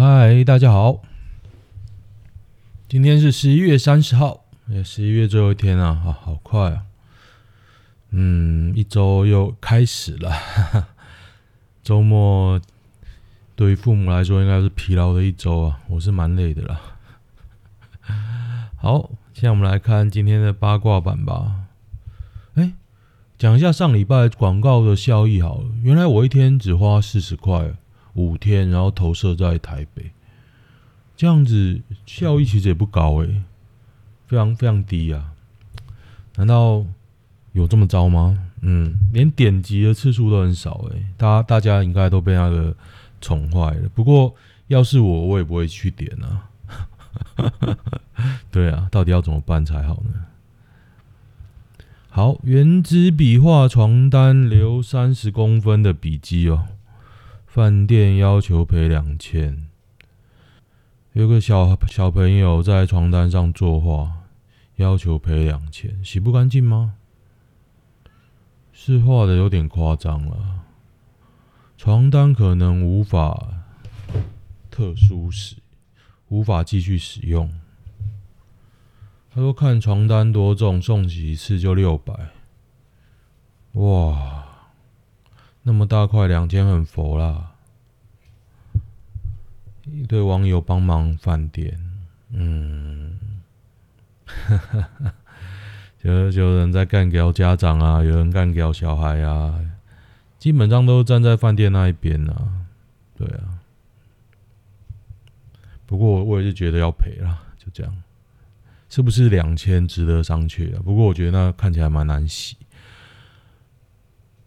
嗨，大家好，今天是十一月三十号，也十一月最后一天啊，好，好快啊，嗯，一周又开始了，周末对于父母来说应该是疲劳的一周啊，我是蛮累的啦。好，现在我们来看今天的八卦版吧。哎，讲一下上礼拜广告的效益好了，原来我一天只花四十块。五天，然后投射在台北，这样子效益其实也不高诶、非常非常低啊！难道有这么糟吗？嗯，连点击的次数都很少诶、大大家应该都被那个宠坏了。不过要是我，我也不会去点啊。对啊，到底要怎么办才好呢？好，原子笔画床单留三十公分的笔记哦。饭店要求赔两千，有个小小朋友在床单上作画，要求赔两千，洗不干净吗？是画的有点夸张了，床单可能无法特殊使，无法继续使用。他说看床单多重，送洗一次就六百，哇！那么大块两千很佛啦！一堆网友帮忙饭店，嗯，就就有人在干掉家长啊，有人干掉小孩啊，基本上都站在饭店那一边啊，对啊。不过我也是觉得要赔啦，就这样，是不是两千值得商榷啊？不过我觉得那看起来蛮难洗。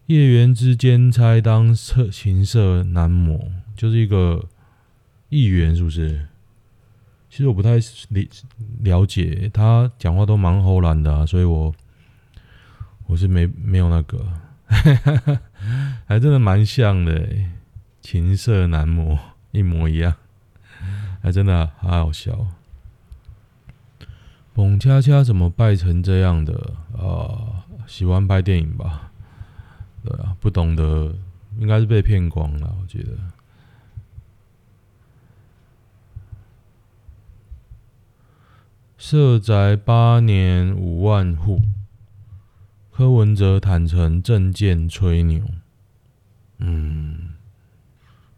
叶元之兼差当色情色男模，就是一个议员，是不是？其实我不太理了解，他讲话都蛮唬烂的，所以我我是没没有那个，还真的蛮像的，情色男模一模一样，还真的好好笑。澎恰恰怎么败成这样的啊？喜欢拍电影吧？对啊，不懂得应该是被骗光了，我觉得。社宅八年五万户，柯文哲坦承政见吹牛。嗯，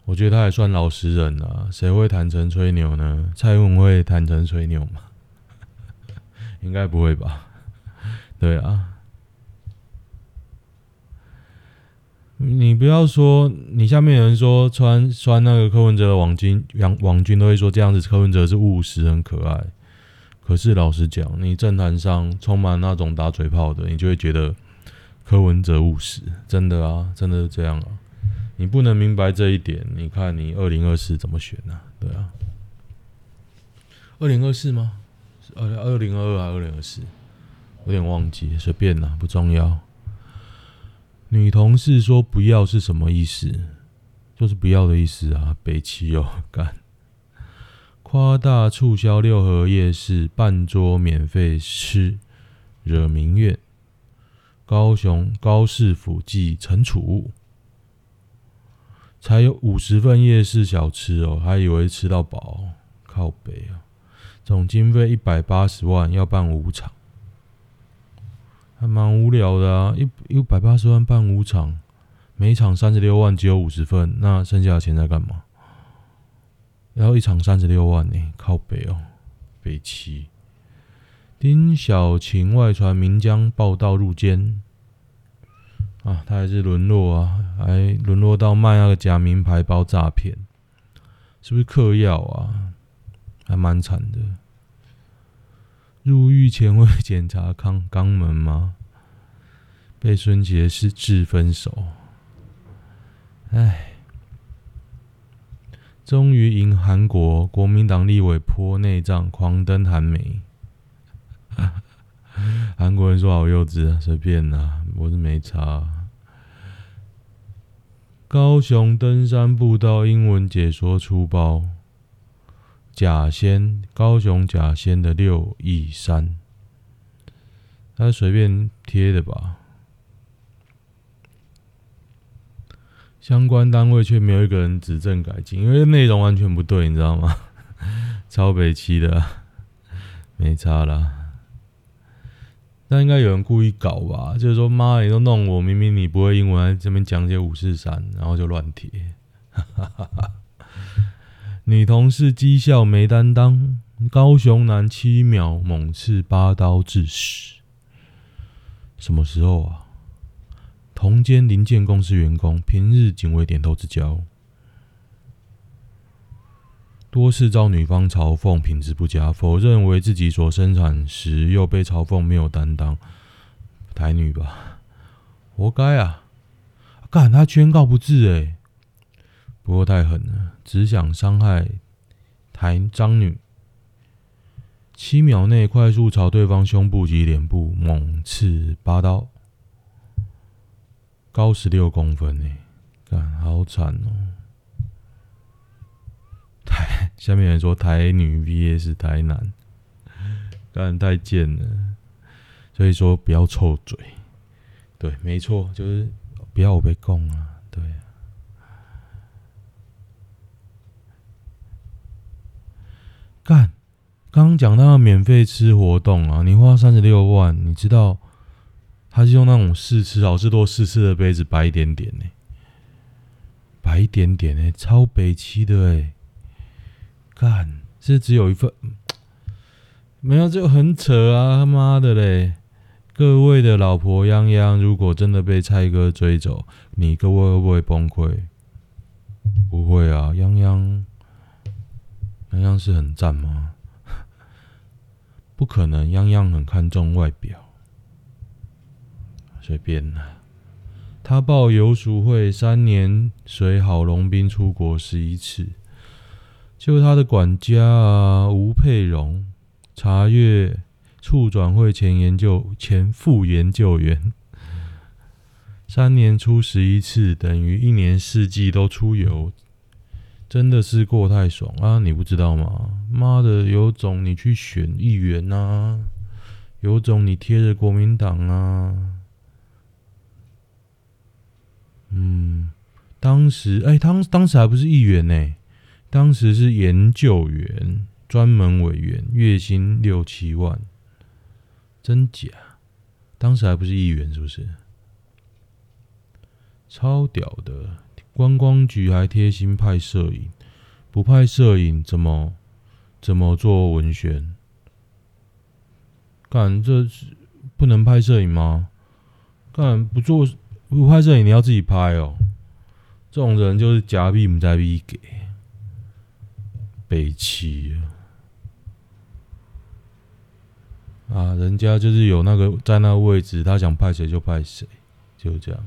我觉得他还算老实人啊，谁会坦诚吹牛呢？蔡文会坦诚吹牛吗？应该不会吧？对啊。你不要说，你下面有人说穿穿那个柯文哲的网军，网网军都会说这样子，柯文哲是务实，很可爱。可是老实讲，你政坛上充满那种打嘴炮的，你就会觉得柯文哲务实，真的啊，真的是这样啊。你不能明白这一点，你看你二零二四怎么选呢？对啊，二零二四吗？二二零二二还是二零二四？有点忘记，随便啦，不重要。女同事说“不要”是什么意思？就是不要的意思啊！北七哦，干，夸大促销六合夜市半桌免费吃，惹民怨。高雄高市府记惩处，才有五十份夜市小吃哦，还以为吃到饱，靠北啊！总经费一百八十万，要办五场。还蛮无聊的啊，一一百八十万办五场，每场三十六万，只有五十份，那剩下的钱在干嘛？然后一场三十六万呢、靠北哦，北七。丁小晴外传名将报道入监啊，他还是沦落啊，还沦落到卖那个假名牌包诈骗，是不是嗑药啊？还蛮惨的。入狱前会检查肛肛门吗？被孙杰是致分手，唉，终于赢韩国国民党立委泼内脏，狂登韩媒。韩国人说好幼稚啊，随便啦，我是没差。高雄登山步道英文解说出包。甲仙，高雄甲仙的六义山，他随便贴的吧？相关单位却没有一个人指正改进，因为内容完全不对，你知道吗？超北七的、没差啦。那应该有人故意搞吧？就是说，妈，你都弄我，明明你不会英文，这边讲解五四三，然后就乱贴。女同事绩效没担当，高雄男七秒猛刺八刀致死。什么时候啊？同间零件公司员工平日仅为点头之交，多次遭女方嘲讽品质不佳，否认为自己所生产时又被嘲讽没有担当。台女吧，活该啊！干他宣告不治哎、不过太狠了，只想伤害台张女。七秒内快速朝对方胸部及脸部猛刺八刀，高十六公分呢、欸，干好惨哦、台 下面有人说台女 VS 台男，干太贱了，所以说不要臭嘴。对，没错，就是不要我被供啊。对，干，刚刚讲到免费吃活动啊，你花三十六万，你知道他是用那种试吃好市多试吃的杯子，白一点点呢、欸，白一点点呢、超北七的哎、欸。干，这只有一份，没有就很扯啊！他妈的嘞！各位的老婆泱泱，如果真的被蔡哥追走，你各位会不会崩溃？不会啊，泱泱，泱泱是很赞吗？不可能，泱泱很看重外表，随便啦。他报游淑会三年随郝龙斌出国十一次。就他的管家啊，吴佩荣查阅促转会前研究前副研究员，三年出十一次，等于一年四季都出游，真的是过太爽啊！你不知道吗？妈的，有种你去选议员、啊，有种你贴着国民党啊！嗯，当时哎、欸，当当时还不是议员呢、当时是研究员、专门委员，月薪六七万，真假？当时还不是议员，是不是？超屌的！观光局还贴心派摄影，不派摄影怎么怎么做文宣？干，这是不能拍摄影吗？干，不做不拍摄影，你要自己拍哦。这种人就是假币不在币给。北七啊，啊人家就是有那个在那个位置，他想派谁就派谁，就这样。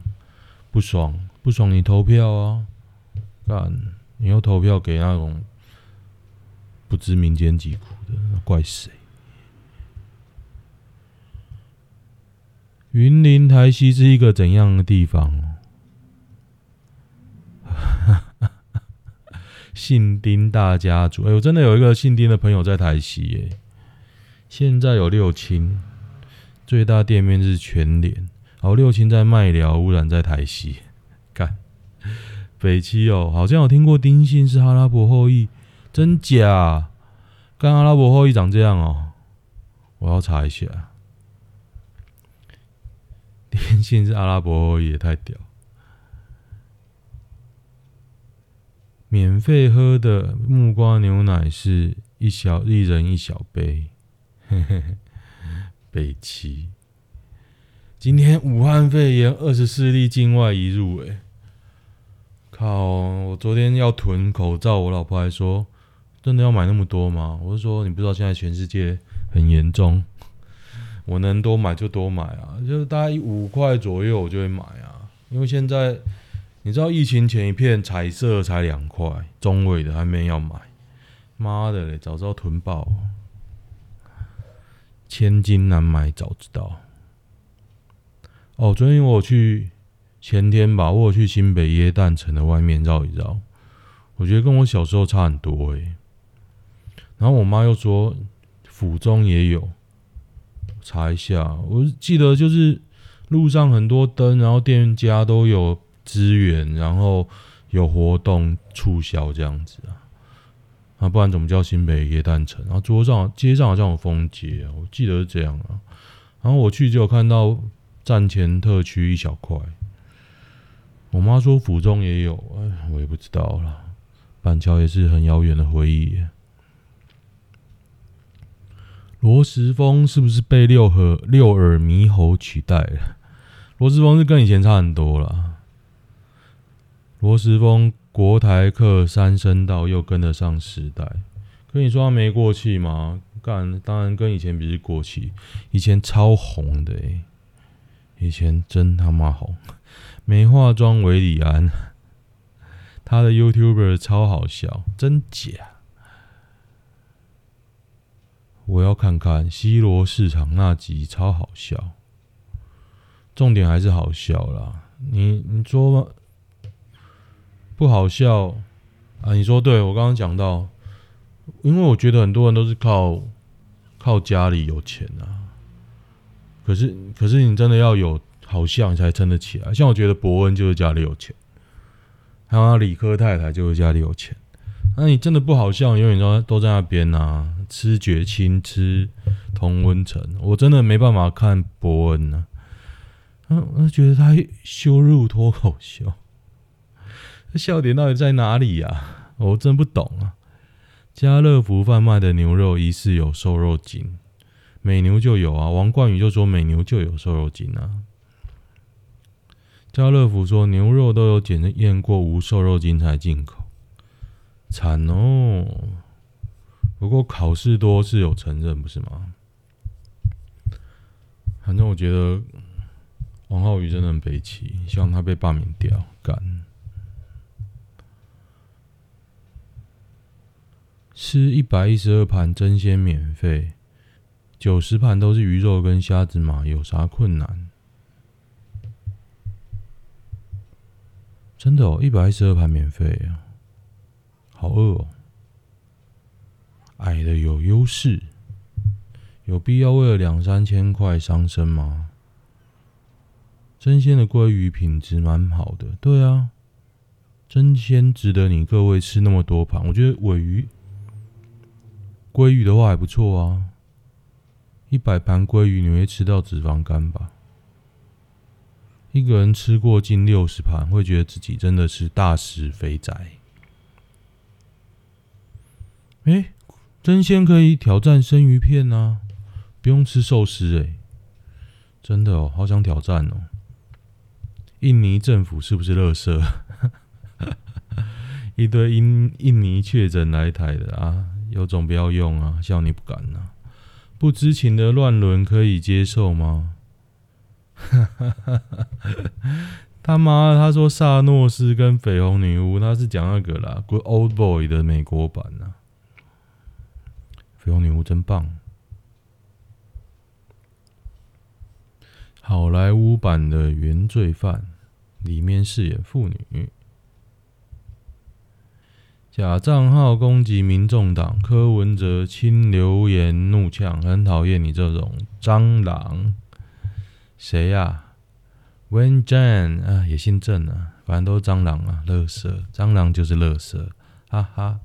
不爽不爽，你投票啊！干，你要投票给那种不知民间疾苦的，怪谁？云林台西是一个怎样的地方？姓丁大家族，哎、欸，我真的有一个姓丁的朋友在台西，耶。现在有六轻，最大店面是全联，好，六轻在麦寮，污染在台西，干，北七哦，好像有听过丁姓是阿拉伯后裔，真假？跟阿拉伯后裔长这样哦，我要查一下，丁姓是阿拉伯也太屌。免费喝的木瓜牛奶是一小一人一小杯，嘿嘿，北齐。今天武汉肺炎二十四例境外移入，哎，靠！我昨天要囤口罩，我老婆还说，真的要买那么多吗？我就说，你不知道现在全世界很严重，我能多买就多买啊，就是大概五块左右我就会买啊，因为现在。你知道疫情前一片彩色才两块，中位的还没要买，妈的嘞，早知道囤爆，千金难买早知道。哦，昨天我去，前天吧，我有去新北耶诞城的外面绕一绕，我觉得跟我小时候差很多诶。然后我妈又说府中也有，查一下，我记得就是路上很多灯，然后店家都有。资源，然后有活动促销这样子啊，啊，不然怎么叫新北夜诞城？然后桌上街上好像有风街，我记得是这样啊。然后我去就有看到站前特区一小块，我妈说府中也有，哎，我也不知道了。板桥也是很遥远的回忆。罗时丰是不是被六合六耳猕猴取代了？罗时丰是跟以前差很多了。罗时丰国台客三声道又跟得上时代，跟你说他没过气吗？干，当然跟以前比是过气，以前超红的诶、以前真他妈红。没化妆韦礼安，他的 YouTuber 超好笑，真假？我要看看西罗市场那集超好笑，重点还是好笑啦。你你说不好笑啊？你说对，我刚刚讲到，因为我觉得很多人都是靠靠家里有钱啊。可是可是你真的要有好笑，才撑得起来。像我觉得伯恩就是家里有钱，还有理科太太就是家里有钱。那你真的不好笑，永远都都在那边啊。吃绝青，吃同温层，我真的没办法看博恩呢、啊。嗯，我觉得他羞辱脱口秀，笑点到底在哪里呀、我真不懂啊。家乐福贩卖的牛肉疑似有瘦肉精，美牛就有啊。王冠宇就说美牛就有瘦肉精啊。家乐福说牛肉都有检验过无瘦肉精才进口，惨哦。不过考试多是有承认，不是吗？反正我觉得王浩宇真的很悲戚，希望他被罢免掉。干，吃一百一十二盘争鲜免费，九十盘都是鱼肉跟虾子嘛，有啥困难？真的哦，一百一十二盘免费啊，好饿哦。矮的有优势，有必要为了两三千块伤身吗？真鲜的鲑鱼品质蛮好的，对啊，真鲜值得你各位吃那么多盘。我觉得尾鱼、鲑鱼的话还不错啊，一百盘鲑鱼你会吃到脂肪肝吧？一个人吃过近六十盘，会觉得自己真的是大食肥宅。诶。生鲜可以挑战生鱼片啊，不用吃寿司诶，真的哦，好想挑战哦。印尼政府是不是垃圾？一堆印印尼确诊来台的啊，有种不要用啊，笑你不敢啊。不知情的乱伦可以接受吗？他妈，他说萨诺斯跟绯红女巫，他是讲那个啦，《Good Old Boy》的美国版啊。绯红女巫真棒！好莱坞版的原罪犯里面饰演妇女，假账号攻击民众党，柯文哲亲留言怒呛，很讨厌你这种蟑螂。谁呀、啊、？Wen j a n 啊，也姓郑啊，反正都是蟑螂啊，乐色，蟑螂就是乐色，哈哈。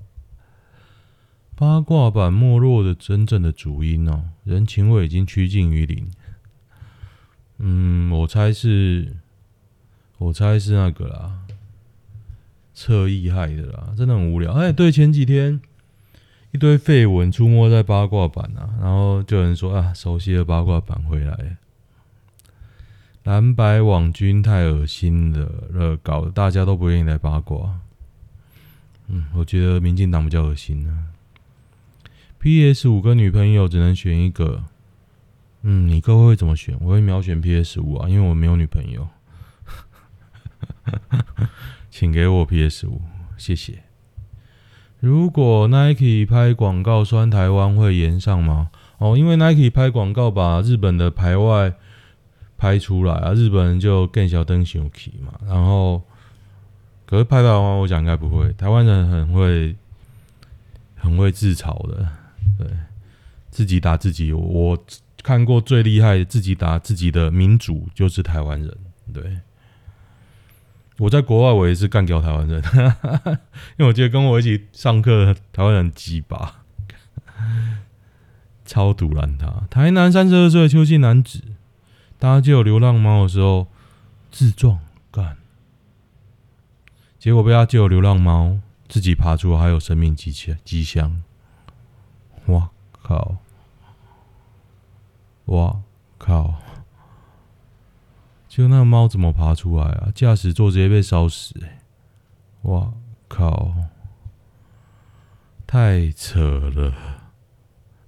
八卦版没落的真正的主因哦，人情味已经趋近于零。嗯，我猜是，我猜是那个啦，侧翼害的啦，真的很无聊。哎，对，前几天一堆废文出没在八卦版啊，然后就有人说啊，熟悉的八卦版回来，蓝白网军太恶心了，搞得大家都不愿意来八卦。嗯，我觉得民进党比较恶心呢。PS 五跟女朋友只能选一个，嗯，你各位会怎么选？我会秒选 PS 五啊，因为我没有女朋友。请给我 PS 五，谢谢。如果 Nike 拍广告酸台湾会延上吗？哦，因为 Nike 拍广告把日本的排外拍出来啊，日本人就更小灯熊起嘛。然后，可是拍台湾，我讲应该不会。台湾人很会，很会自嘲的。对，自己打自己。我看过最厉害自己打自己的民主就是台湾人。对，我在国外我也是干掉台湾人，因为我觉得跟我一起上课台湾人鸡巴，超毒烂他。台南三十二岁邱姓男子搭救流浪猫的时候自撞干，结果被他救流浪猫自己爬出还有生命迹象迹象，哇靠！哇靠！就那个猫怎么爬出来啊？驾驶座直接被烧死、哇靠！太扯了，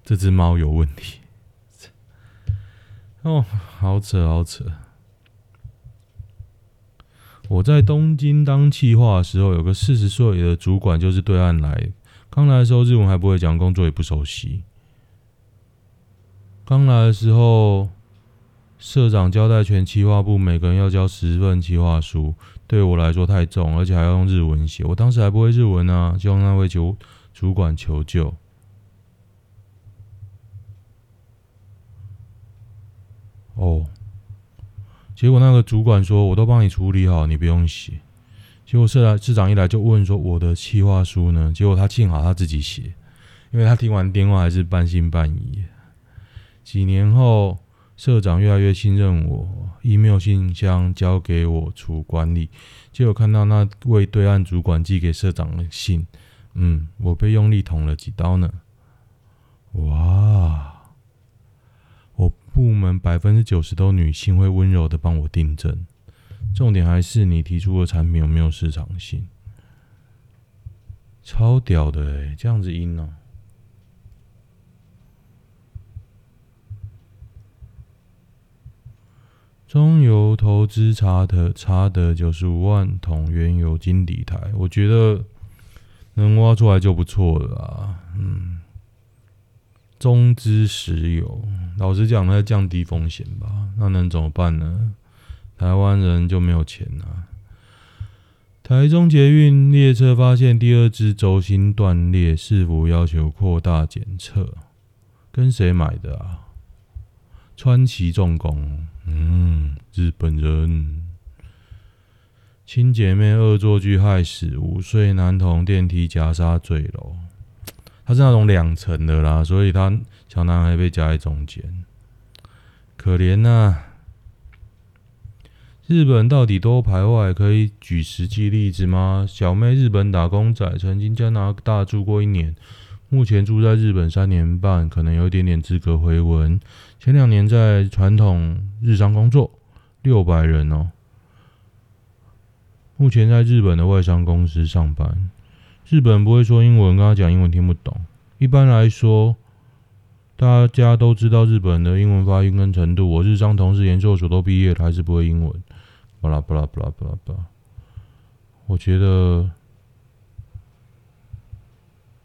这只猫有问题。哦，好扯好扯！我在东京当企划的时候，有个四十岁的主管就是对岸来，刚来的时候日文还不会讲，工作也不熟悉。刚来的时候。社长交代全企划部每个人要交十份企划书，对我来说太重，而且还要用日文写。我当时还不会日文啊，就向那位求主管求救。哦，结果那个主管说：“我都帮你处理好，你不用写。”结果社长社长一来就问说：“我的企划书呢？”结果他幸好他自己写，因为他听完电话还是半信半疑。几年后。社长越来越信任我，email 信箱交给我处管理。结果看到那位对岸主管寄给社长的信，嗯，我被用力捅了几刀呢。哇！我部门百分之九十都女性，会温柔的帮我订正。重点还是你提出的产品有没有市场性？超屌的诶，这样子阴呢？中油投资查的查德九十五万桶原油金底台，我觉得能挖出来就不错了啊。嗯，中资石油，老实讲，它降低风险吧。那能怎么办呢？台湾人就没有钱啊。台中捷运列车发现第二支轴心断裂，是否要求扩大检测。跟谁买的啊？川崎重工。嗯，日本人亲姐妹恶作剧害死五岁男童，电梯夹杀坠楼。他是那种两层的啦，所以他小男孩被夹在中间，可怜呐、啊。日本到底多排外？可以举实际例子吗？小妹日本打工仔，曾经加拿大住过一年。目前住在日本三年半，可能有一点点资格回文。前两年在传统日商工作，六百人哦。目前在日本的外商公司上班，日本不会说英文，跟他讲英文听不懂。一般来说，大家都知道日本的英文发音跟程度。我日商同事研究所都毕业了，还是不会英文。巴拉巴拉巴拉巴拉巴拉，我觉得。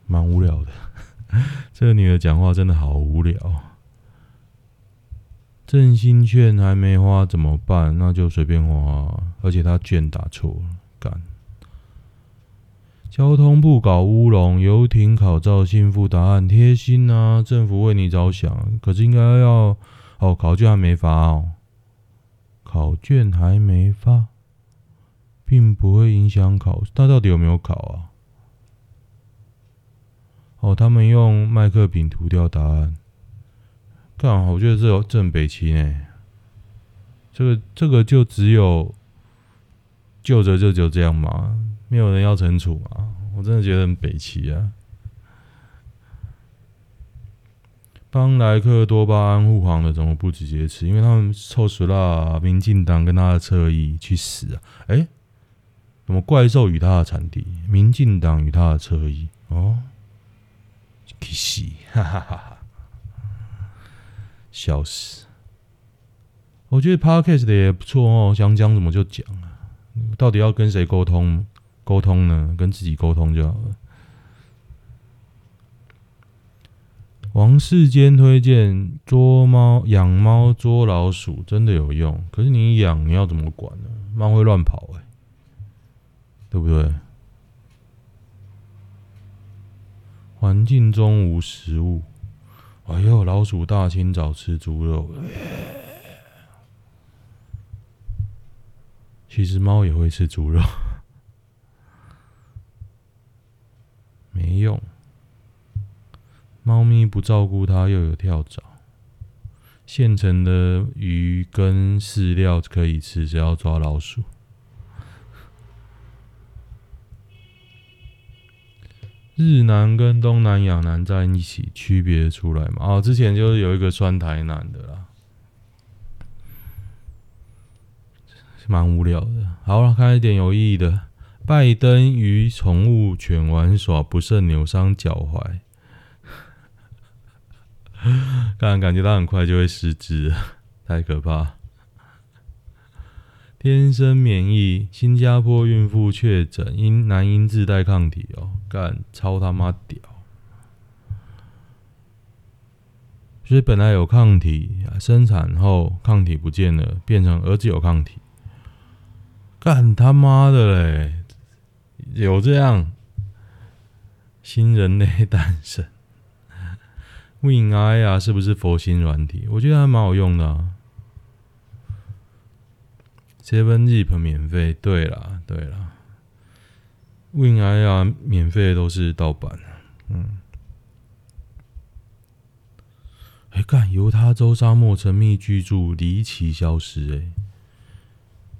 蛮无聊的，这个女的讲话真的好无聊。振兴券还没花怎么办？那就随便花，而且他券打错了，干。交通部搞乌龙，游艇考照幸福答案贴心啊，政府为你着想。可是应该要哦，考卷还没发哦，考卷还没发，并不会影响考，他到底有没有考啊？哦，他们用麦克饼涂掉答案，干我觉得这有正北七呢。这个这个就只有就着就就这样嘛，没有人要惩处嘛。我真的觉得很北齐啊。帮莱克多巴胺护航的怎么不直接吃？因为他们臭死了，民进党跟他的侧翼去死啊！哎，什么怪兽与他的产地？民进党与他的侧翼哦。可惜，哈哈哈哈！笑死！我觉得 Podcast 的也不错哦，想讲什么就讲啊。到底要跟谁沟通？沟通呢？跟自己沟通就好了。王世坚推荐捉猫、养猫捉老鼠，真的有用。可是你养，你要怎么管呢？猫会乱跑哎，对不对？环境中无食物，哎呦！老鼠大清早吃猪肉，其实猫也会吃猪肉，没用。猫咪不照顾它，又有跳蚤。现成的鱼跟饲料可以吃，只要抓老鼠。日南跟东南亚南在一起，区别出来嘛？哦，之前就是有一个酸台南的啦，蛮无聊的。好了，看一点有意义的。拜登与宠物犬玩耍，不慎扭伤脚踝。当然，感觉他很快就会失智，太可怕。天生免疫，新加坡孕妇确诊因男婴自带抗体哦，干超他妈屌！所以本来有抗体，生产后抗体不见了，变成儿子有抗体，干他妈的嘞！有这样新人类诞生 Win I 啊，是不是佛心软体？我觉得还蛮好用的啊。Seven Zip 免费，对啦，对啦。Winai 啊，免费都是盗版。嗯。哎、欸，干犹他州沙漠沉迷居住离奇消失、欸，哎，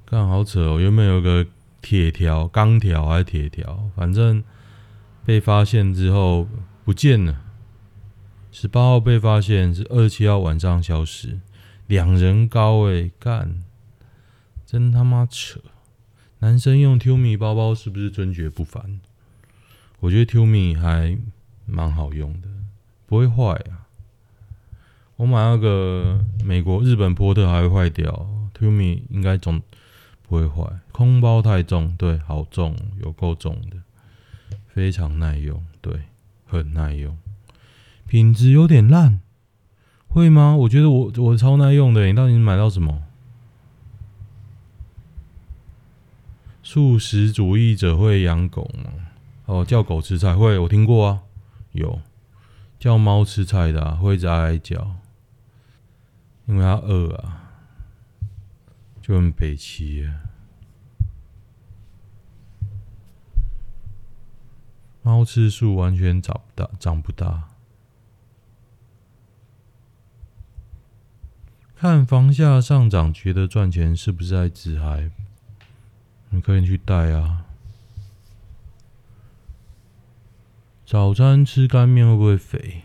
干好扯哦！原本有个铁条、钢条还是铁条，反正被发现之后不见了。十八号被发现，是二十七号晚上消失，两人高诶、欸，干，真他妈扯！男生用 Tumi 包包是不是尊爵不凡？我觉得 Tumi 还蛮好用的，不会坏啊。我买那个美国、日本波特还会坏掉，Tumi 应该总不会坏。空包太重，对，好重，有够重的，非常耐用，对，很耐用。品质有点烂，会吗？我觉得我我超耐用的。你到底买到什么？素食主义者会养狗吗？哦，叫狗吃菜会，我听过啊。有叫猫吃菜的，会一直哀叫，因为它饿啊，就很北齐啊。猫吃素完全长不大，长不大。看房价上涨，觉得赚钱是不是在自嗨？你可以去带啊。早餐吃干面会不会肥？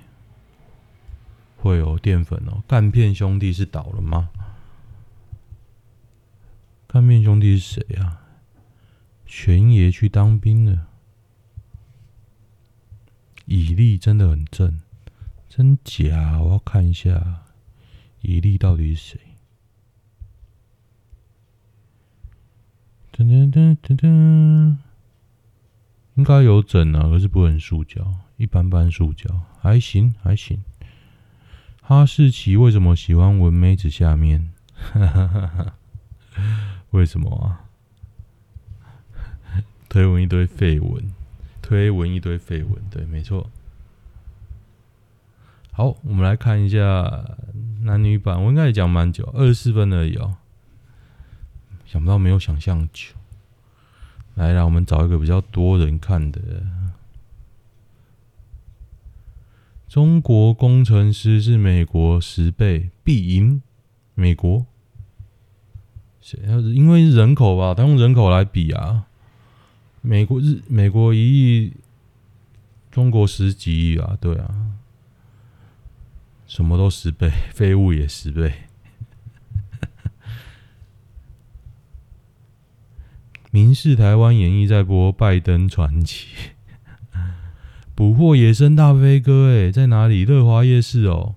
会哦，淀粉哦。干片兄弟是倒了吗？干片兄弟是谁啊？全爷去当兵了。以利真的很正，真假？我要看一下。以利到底是谁？噔噔噔噔噔，应该有整啊，可是不很塑胶，一般般塑胶，还行还行。哈士奇为什么喜欢闻妹子下面？哈哈哈哈，为什么啊？推文一堆废文，推文一堆废文，对，没错。好，我们来看一下男女版。我应该也讲蛮久，二十四分而已哦。想不到没有想象久。来，让我们找一个比较多人看的。中国工程师是美国十倍，必赢美国。谁？因为人口吧，他用人口来比啊。美国日，美国一亿，中国十几亿啊，对啊。什么都十倍，废物也十倍。民视台湾演艺在播《拜登传奇》，捕获野生大飞哥，诶，在哪里？乐华夜市哦，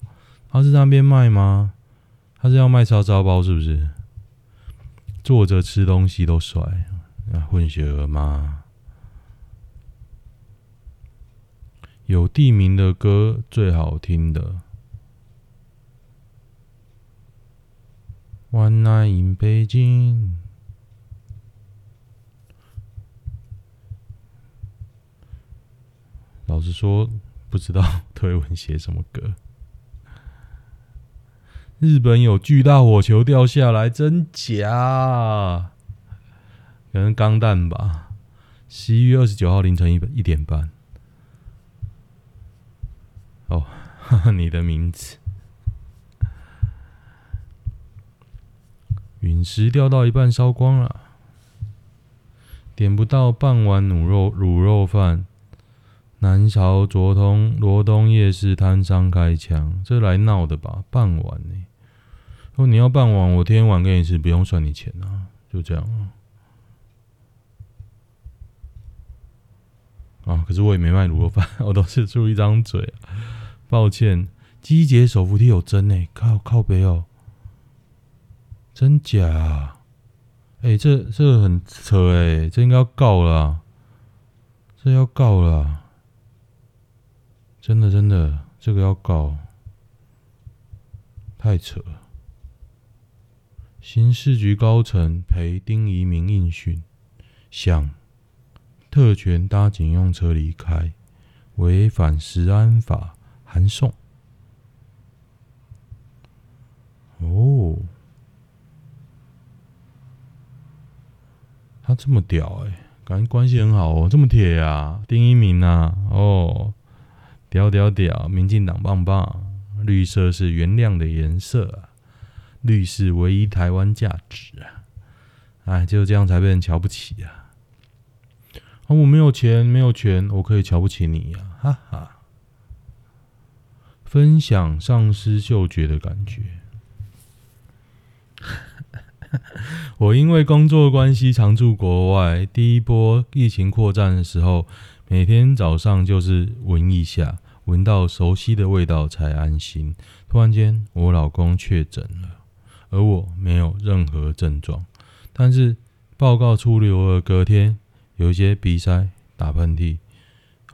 他是那边卖吗？他是要卖叉烧包是不是？坐着吃东西都帅，啊，混血儿吗？有地名的歌最好听的。One night in 北京。老实说，不知道 推文写什么歌。日本有巨大火球掉下来，真假？可能钢弹吧。十一月二十九号凌晨一一点半。哦，哈哈，你的名字。陨石掉到一半烧光了，点不到半碗卤肉卤肉饭。南朝罗东罗东夜市摊商开枪，这来闹的吧？傍晚呢？说你要傍晚，我天晚给你吃，不用算你钱啊，就这样啊。啊！可是我也没卖卤肉饭，我都是出一张嘴。抱歉，机捷手扶梯有针诶，靠靠北哦，真假？哎、欸，这这很扯诶，这应该要告了，这要告了，真的真的，这个要告，太扯了。刑事局高层陪丁怡铭应讯，想。特权搭警用车离开，违反食安法，函送。哦，他这么屌哎、感觉关系很好哦，这么铁啊，丁一鸣啊，哦，屌屌屌，民进党棒棒，绿色是原谅的颜色，绿是唯一台湾价值啊，哎，就这样才被人瞧不起啊。啊，我没有钱，没有权，我可以瞧不起你呀，啊，哈哈。分享丧失嗅觉的感觉。我因为工作关系常驻国外，第一波疫情扩散的时候，每天早上就是闻一下，闻到熟悉的味道才安心。突然间，我老公确诊了，而我没有任何症状，但是报告出炉了，隔天。有一些鼻塞、打喷嚏、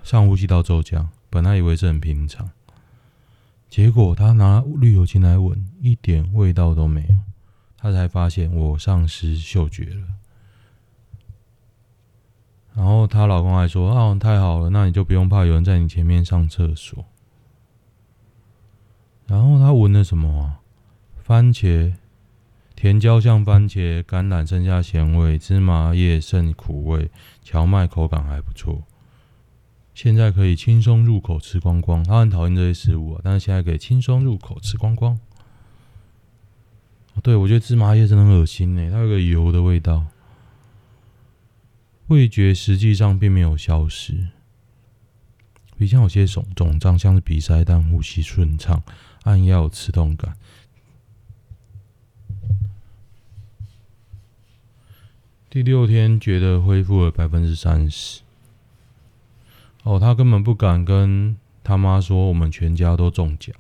上呼吸道骤降，本来以为是很平常，结果他拿滤油器来闻，一点味道都没有，他才发现我丧失嗅觉了。然后她老公还说：“啊，太好了，那你就不用怕有人在你前面上厕所。”然后他闻了什么啊？番茄。甜椒像番茄，橄榄剩下咸味，芝麻叶剩苦味，蕎麦口感还不错。现在可以轻松入口吃光光。他很讨厌这些食物啊，但是现在可以轻松入口吃光光。对，我觉得芝麻叶真的很恶心诶，它有个油的味道。味觉实际上并没有消失，鼻腔有些肿肿胀，像是鼻塞，但呼吸顺畅，按压有刺痛感。第六天觉得恢复了百分之三十。哦，他根本不敢跟他妈说我们全家都中奖。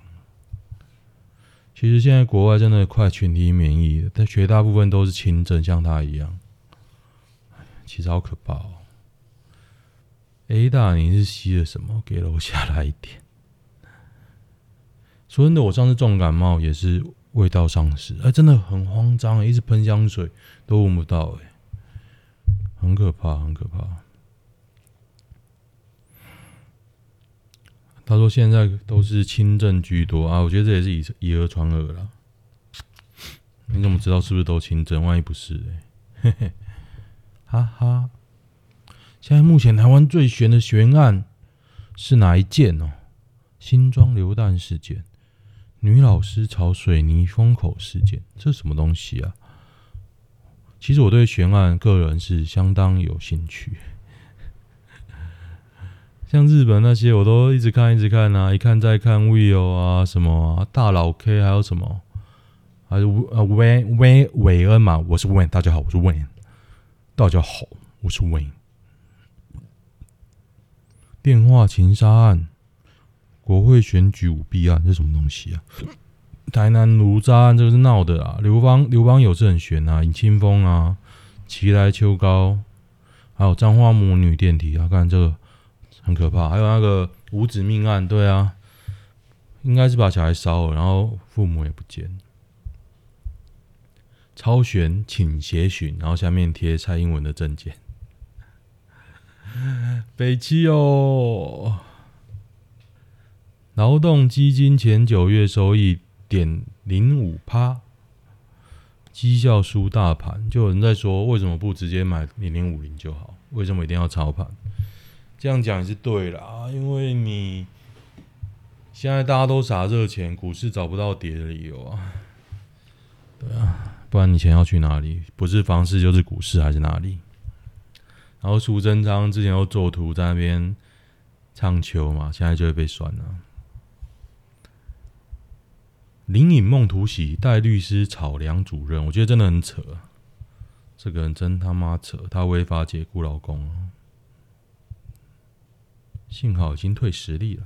其实现在国外真的快群体免疫了，但绝大部分都是轻症，像他一样。其实好可怕哦。A 大，你是吸了什么？给楼下来一点。说真的，我上次重感冒也是味道丧失，哎，真的很慌张，一直喷香水都闻不到，哎。很可怕，很可怕。他说现在都是轻症居多啊，我觉得这也是以以讹传讹了。你怎么知道是不是都轻症？万一不是，欸，嘿嘿，哈哈。现在目前台湾最悬的悬案是哪一件哦？新庄流弹事件，女老师朝水泥封口事件，这什么东西啊？其实我对悬案个人是相当有兴趣，像日本那些我都一直看一直看啊，一看再看，Will 啊什么啊大佬 K 还有什么，还是呃 Wayne Wayne 韦恩嘛，我是 w a n 大家好，我是 w a n 大家好，我是 Win。电话情杀案、国会选举舞弊案，这是什么东西啊？台南炉渣案这个是闹的啊，刘邦刘邦有事很悬啊，尹清风啊，奇来秋高，还有彰化母女电梯啊，看这个很可怕，还有那个五子命案，对啊，应该是把小孩烧了，然后父母也不见，超悬请协寻，然后下面贴蔡英文的证件，北七哦，劳动基金前九月收益。点零五趴，绩效输大盘，就有人在说，为什么不直接买零零五零就好？为什么一定要操盘？这样讲也是对啦，因为你现在大家都撒热钱，股市找不到跌的理由啊。对啊，不然你钱要去哪里？不是房市就是股市还是哪里？然后苏贞昌之前又做图在那边唱秋嘛，现在就会被酸了。林颖梦突袭代律师炒梁主任，我觉得真的很扯。这个人真他妈扯，他违法解雇老公，幸好已经退实力了。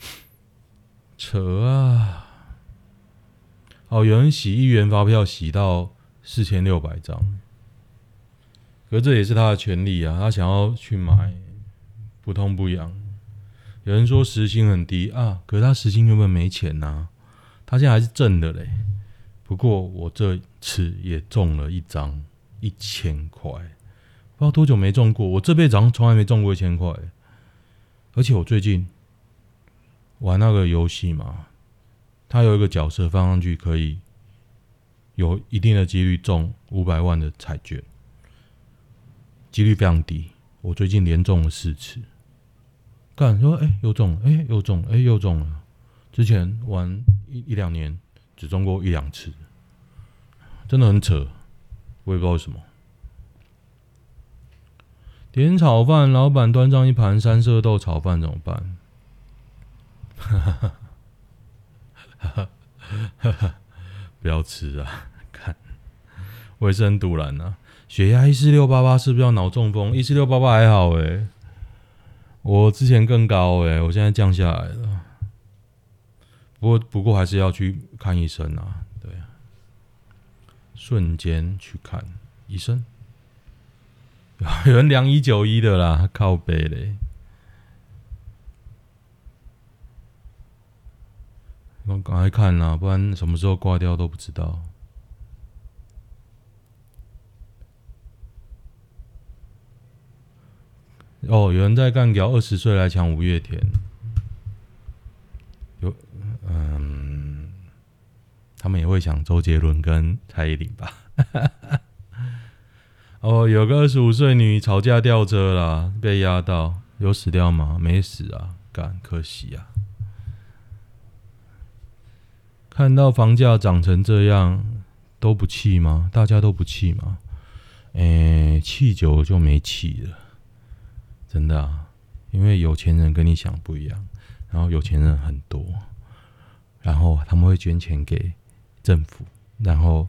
扯啊！哦，有人洗一元发票洗到四千六百张，可这也是他的权利啊，他想要去买，不痛不痒。有人说时薪很低啊，可是他时薪根本没钱呐、啊，他现在还是挣的嘞。不过我这次也中了一张一千块，不知道多久没中过，我这辈子好像从来没中过一千块。而且我最近玩那个游戏嘛，他有一个角色放上去可以有一定的几率中五百万的彩券，几率非常低。我最近连中了四次。干说哎、欸，又中了，哎、欸，又中了，哎、欸，又中了。之前玩一一两年，只中过一两次，真的很扯，我也不知道为什么。点炒饭，老板端上一盘三色豆炒饭怎么办？哈哈哈！不要吃啊！看，我也是很赌烂啊。血压一四六八八，是不是要脑中风？一四六八八还好诶、我之前更高诶、我现在降下来了。不过，不过还是要去看医生啊。对，瞬间去看医生。有人量一九一的啦，靠背嘞。我赶快看啦，不然什么时候挂掉都不知道。哦，有人在干掉二十岁来抢五月天，有，嗯，他们也会抢周杰伦跟蔡依林吧？哦，有个二十五岁女吵架吊车了，被压到，有死掉吗？没死啊，干，可惜啊！看到房价涨成这样，都不气吗？大家都不气吗？哎、气久了就没气了。真的啊，因为有钱人跟你想不一样，然后有钱人很多，然后他们会捐钱给政府，然后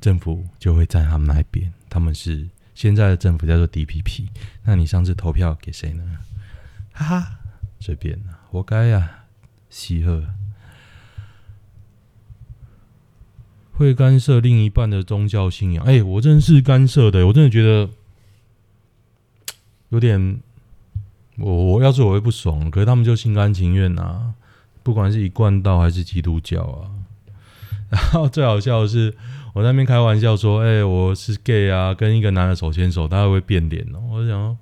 政府就会站他们那边。他们是现在的政府叫做 DPP，那你上次投票给谁呢？哈哈，随便啦，活该呀，西贺会干涉另一半的宗教信仰。哎，我真是干涉的，我真的觉得。有点，我我要是我会不爽，可是他们就心甘情愿、啊，不管是一贯道还是基督教啊。然后最好笑的是，我在那边开玩笑说：“哎、我是 gay 啊，跟一个男的手牵手，他会不会变脸哦。”我想，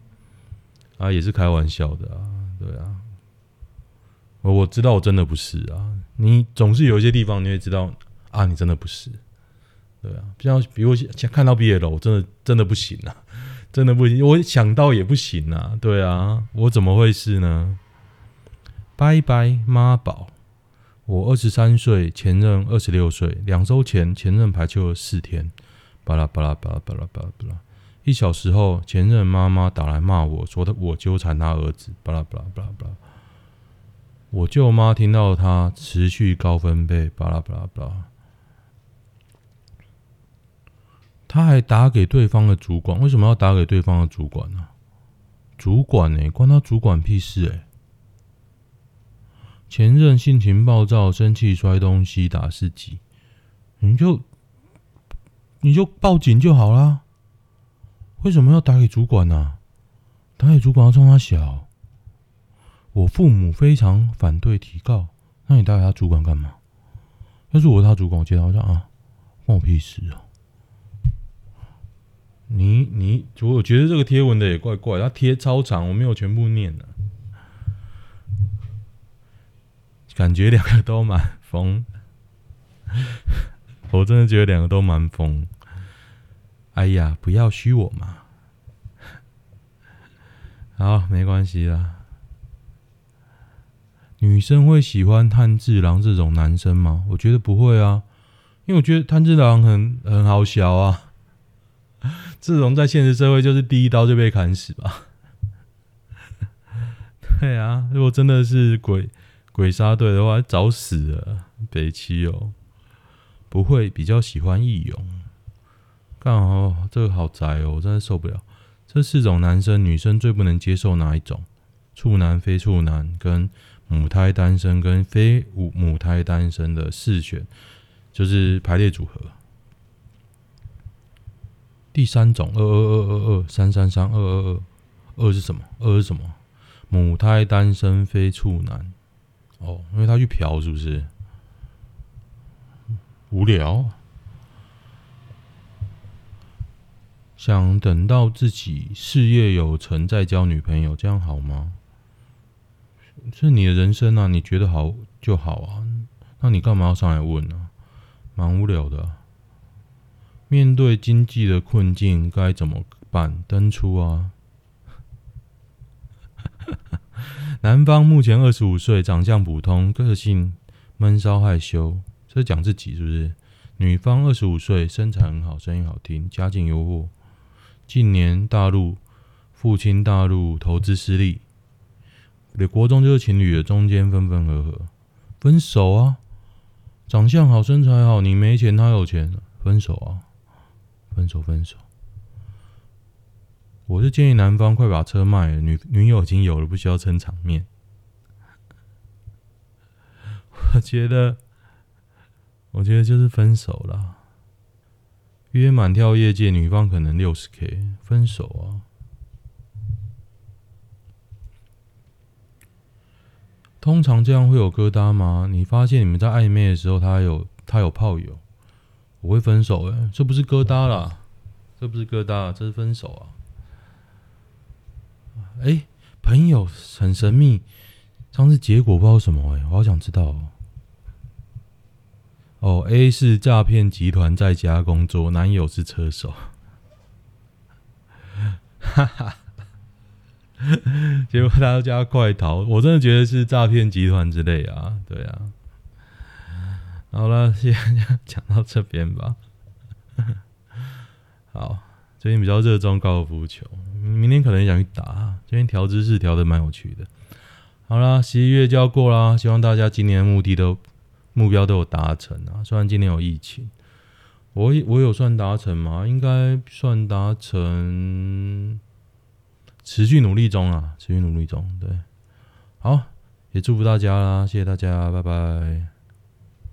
啊，也是开玩笑的啊，对啊。我知道我真的不是啊，你总是有一些地方你会知道啊，你真的不是，对啊。像比如像看到 BL，我真的真的不行啊。真的不行，我想到也不行啊！对啊，我怎么会是呢？拜拜妈宝，我二十三岁，前任二十六岁，两周前前任排休了四天，巴拉巴拉巴拉巴拉巴拉巴拉，一小时后前任妈妈打来骂我说的我纠缠他儿子，巴拉巴拉巴拉巴拉，我舅妈听到他持续高分贝，巴拉巴拉巴拉。他还打给对方的主管，为什么要打给对方的主管呢？主管呢？关他主管屁事哎！前任性情暴躁，生气摔东西打自己，你就你就报警就好啦。为什么要打给主管呢？打给主管要冲他小。我父母非常反对提告，那你打给他主管干嘛？要是我是他主管，我接到我说啊，关我屁事啊！你你，我觉得这个贴文的也怪怪，他贴超长，我没有全部念呢，感觉两个都蛮疯。我真的觉得两个都蛮疯。哎呀，不要虚我嘛。好，没关系啦。女生会喜欢炭治郎这种男生吗？我觉得不会啊，因为我觉得炭治郎很很好笑啊。这种在现实社会就是第一刀就被砍死吧。对啊，如果真的是鬼鬼杀队的话，早死了。北七哦，不会比较喜欢义勇。刚好这个好宅哦，我真的受不了。这四种男生，女生最不能接受哪一种？处男、非处男、跟母胎单身、跟非母母胎单身的四选，就是排列组合。第三种，二二二二二三三三二二二，二是什么？二是什么？母胎单身非处男。哦，因为他去嫖，是不是？无聊。想等到自己事业有成再交女朋友，这样好吗？是你的人生啊，你觉得好就好啊。那你干嘛要上来问呢？蛮无聊的。面对经济的困境该怎么办？登出啊。男方目前二十五岁，长相普通，个性闷骚害羞，这是讲自己是不是？女方二十五岁，身材很好，声音好听，家境优渥。近年大陆父亲大陆投资失利，你国中就是情侣了，中间分分合合，分手啊！长相好，身材好，你没钱，他有钱，分手啊！分手，分手。我是建议男方快把车卖了，女女友已经有了，不需要撑场面。我觉得，我觉得就是分手了。约满跳业界，女方可能六十 K，分手啊！通常这样会有疙瘩吗？你发现你们在暧昧的时候，他有他有炮友，我会分手哎、这不是疙瘩啦，这不是疙瘩，这是分手啊！哎、朋友很神秘，上次结果不知道什么哎、我好想知道、喔。哦，A 是诈骗集团在家工作，男友是车手，哈哈，结果大家快逃，我真的觉得是诈骗集团之类啊，对啊。好了，先讲到这边吧。好，最近比较热衷高尔夫球，明天可能想去打，最近调姿势调的蛮有趣的。好了，十一月就要过啦，希望大家今年的目的都。目标都有达成啊，虽然今年有疫情，我我有算达成吗？应该算达成，持续努力中啊，持续努力中。对，好，也祝福大家啦，谢谢大家，拜拜。